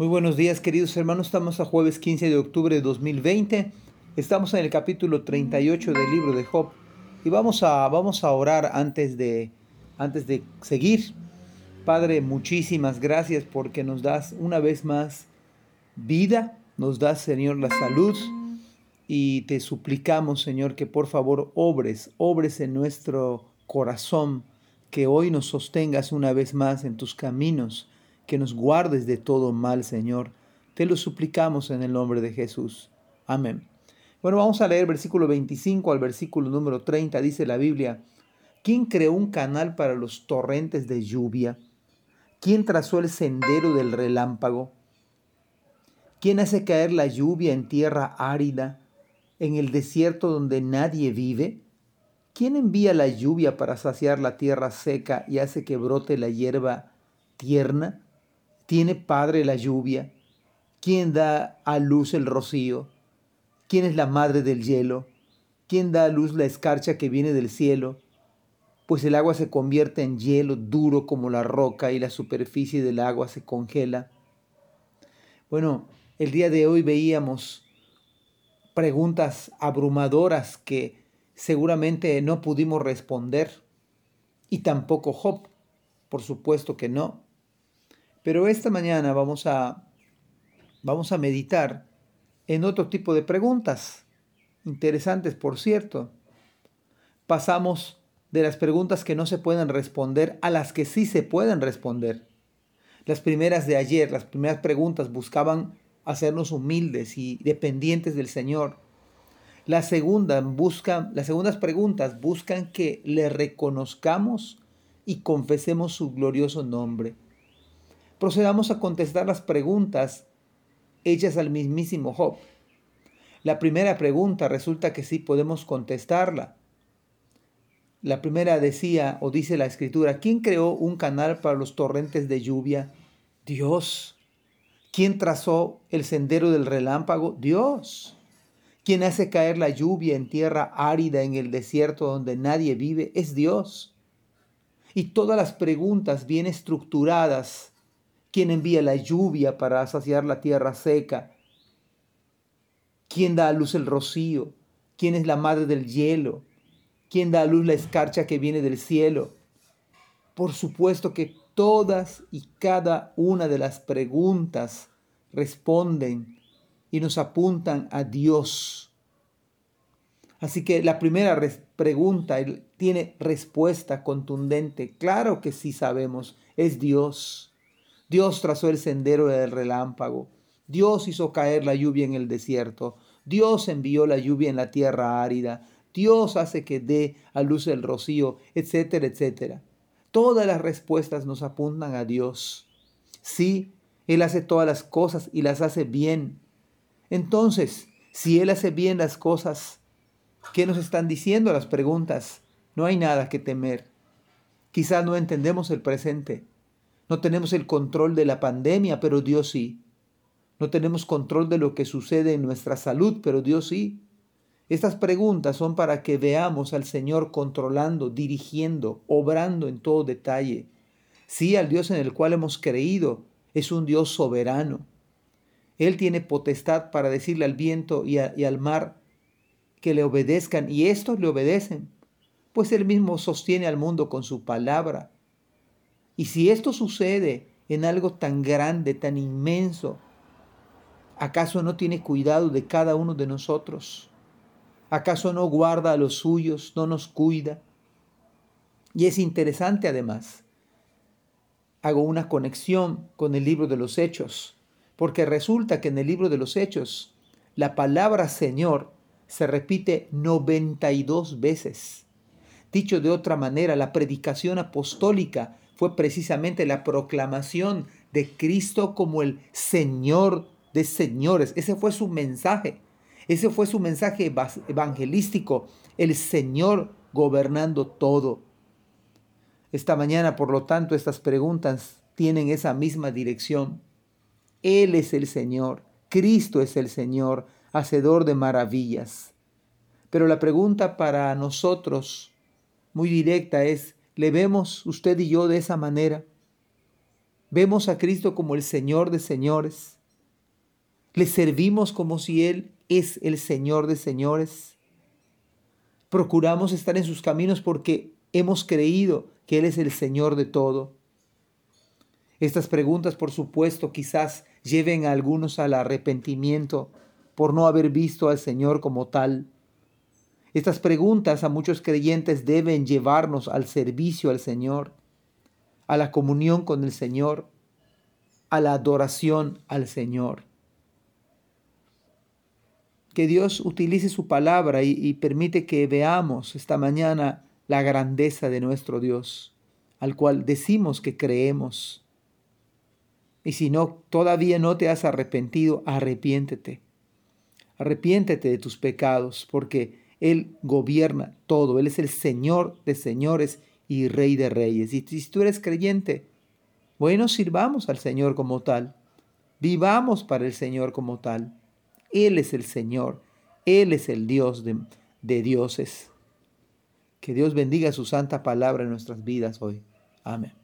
Muy buenos días queridos hermanos, estamos a jueves 15 de octubre de 2020, estamos en el capítulo 38 del libro de Job. Y vamos a, vamos a orar antes de, antes de seguir. Padre, muchísimas gracias porque nos das una vez más vida, nos das Señor la salud. Y te suplicamos Señor que por favor obres, obres en nuestro corazón, que hoy nos sostengas una vez más en tus caminos que nos guardes de todo mal, Señor. Te lo suplicamos en el nombre de Jesús. Amén. Bueno, vamos a leer versículo 25 al versículo número 30. Dice la Biblia, ¿quién creó un canal para los torrentes de lluvia? ¿Quién trazó el sendero del relámpago? ¿Quién hace caer la lluvia en tierra árida, en el desierto donde nadie vive? ¿Quién envía la lluvia para saciar la tierra seca y hace que brote la hierba tierna? ¿Tiene padre la lluvia? ¿Quién da a luz el rocío? ¿Quién es la madre del hielo? ¿Quién da a luz la escarcha que viene del cielo? Pues el agua se convierte en hielo duro como la roca y la superficie del agua se congela. Bueno, el día de hoy veíamos preguntas abrumadoras que seguramente no pudimos responder y tampoco Job, por supuesto que no. Pero esta mañana vamos a, vamos a meditar en otro tipo de preguntas, interesantes por cierto. Pasamos de las preguntas que no se pueden responder a las que sí se pueden responder. Las primeras de ayer, las primeras preguntas buscaban hacernos humildes y dependientes del Señor. La segunda buscan, las segundas preguntas buscan que le reconozcamos y confesemos su glorioso nombre procedamos a contestar las preguntas hechas al mismísimo Job. La primera pregunta resulta que sí podemos contestarla. La primera decía o dice la escritura, ¿quién creó un canal para los torrentes de lluvia? Dios. ¿Quién trazó el sendero del relámpago? Dios. ¿Quién hace caer la lluvia en tierra árida en el desierto donde nadie vive? Es Dios. Y todas las preguntas bien estructuradas ¿Quién envía la lluvia para saciar la tierra seca? ¿Quién da a luz el rocío? ¿Quién es la madre del hielo? ¿Quién da a luz la escarcha que viene del cielo? Por supuesto que todas y cada una de las preguntas responden y nos apuntan a Dios. Así que la primera pregunta tiene respuesta contundente. Claro que sí sabemos, es Dios. Dios trazó el sendero del relámpago. Dios hizo caer la lluvia en el desierto. Dios envió la lluvia en la tierra árida. Dios hace que dé a luz el rocío, etcétera, etcétera. Todas las respuestas nos apuntan a Dios. Sí, Él hace todas las cosas y las hace bien. Entonces, si Él hace bien las cosas, ¿qué nos están diciendo las preguntas? No hay nada que temer. Quizás no entendemos el presente, no tenemos el control de la pandemia, pero Dios sí. No tenemos control de lo que sucede en nuestra salud, pero Dios sí. Estas preguntas son para que veamos al Señor controlando, dirigiendo, obrando en todo detalle. Sí, al Dios en el cual hemos creído es un Dios soberano. Él tiene potestad para decirle al viento y, al mar que le obedezcan, y estos le obedecen, pues Él mismo sostiene al mundo con su palabra. Y si esto sucede en algo tan grande, tan inmenso, ¿acaso no tiene cuidado de cada uno de nosotros? ¿Acaso no guarda a los suyos, no nos cuida? Y es interesante además, hago una conexión con el libro de los Hechos, porque resulta que en el libro de los Hechos la palabra Señor se repite 92 veces. Dicho de otra manera, la predicación apostólica fue precisamente la proclamación de Cristo como el Señor de señores. Ese fue su mensaje. Ese fue su mensaje evangelístico, el Señor gobernando todo. Esta mañana, por lo tanto, estas preguntas tienen esa misma dirección. Él es el Señor, Cristo es el Señor, hacedor de maravillas. Pero la pregunta para nosotros, muy directa, es, ¿Le vemos usted y yo de esa manera? Vemos a Cristo como el Señor de señores. Le servimos como si Él es el Señor de señores. Procuramos estar en sus caminos porque hemos creído que Él es el Señor de todo. Estas preguntas, por supuesto, quizás lleven a algunos al arrepentimiento por no haber visto al Señor como tal. Estas preguntas a muchos creyentes deben llevarnos al servicio al Señor, a la comunión con el Señor, a la adoración al Señor. Que Dios utilice su palabra y, permite que veamos esta mañana la grandeza de nuestro Dios, al cual decimos que creemos. Y si no, todavía no te has arrepentido, arrepiéntete. Arrepiéntete de tus pecados, porque Él gobierna todo. Él es el Señor de señores y Rey de reyes. Y si tú eres creyente, bueno, sirvamos al Señor como tal. Vivamos para el Señor como tal. Él es el Señor. Él es el Dios de, de dioses. Que Dios bendiga su santa palabra en nuestras vidas hoy. Amén.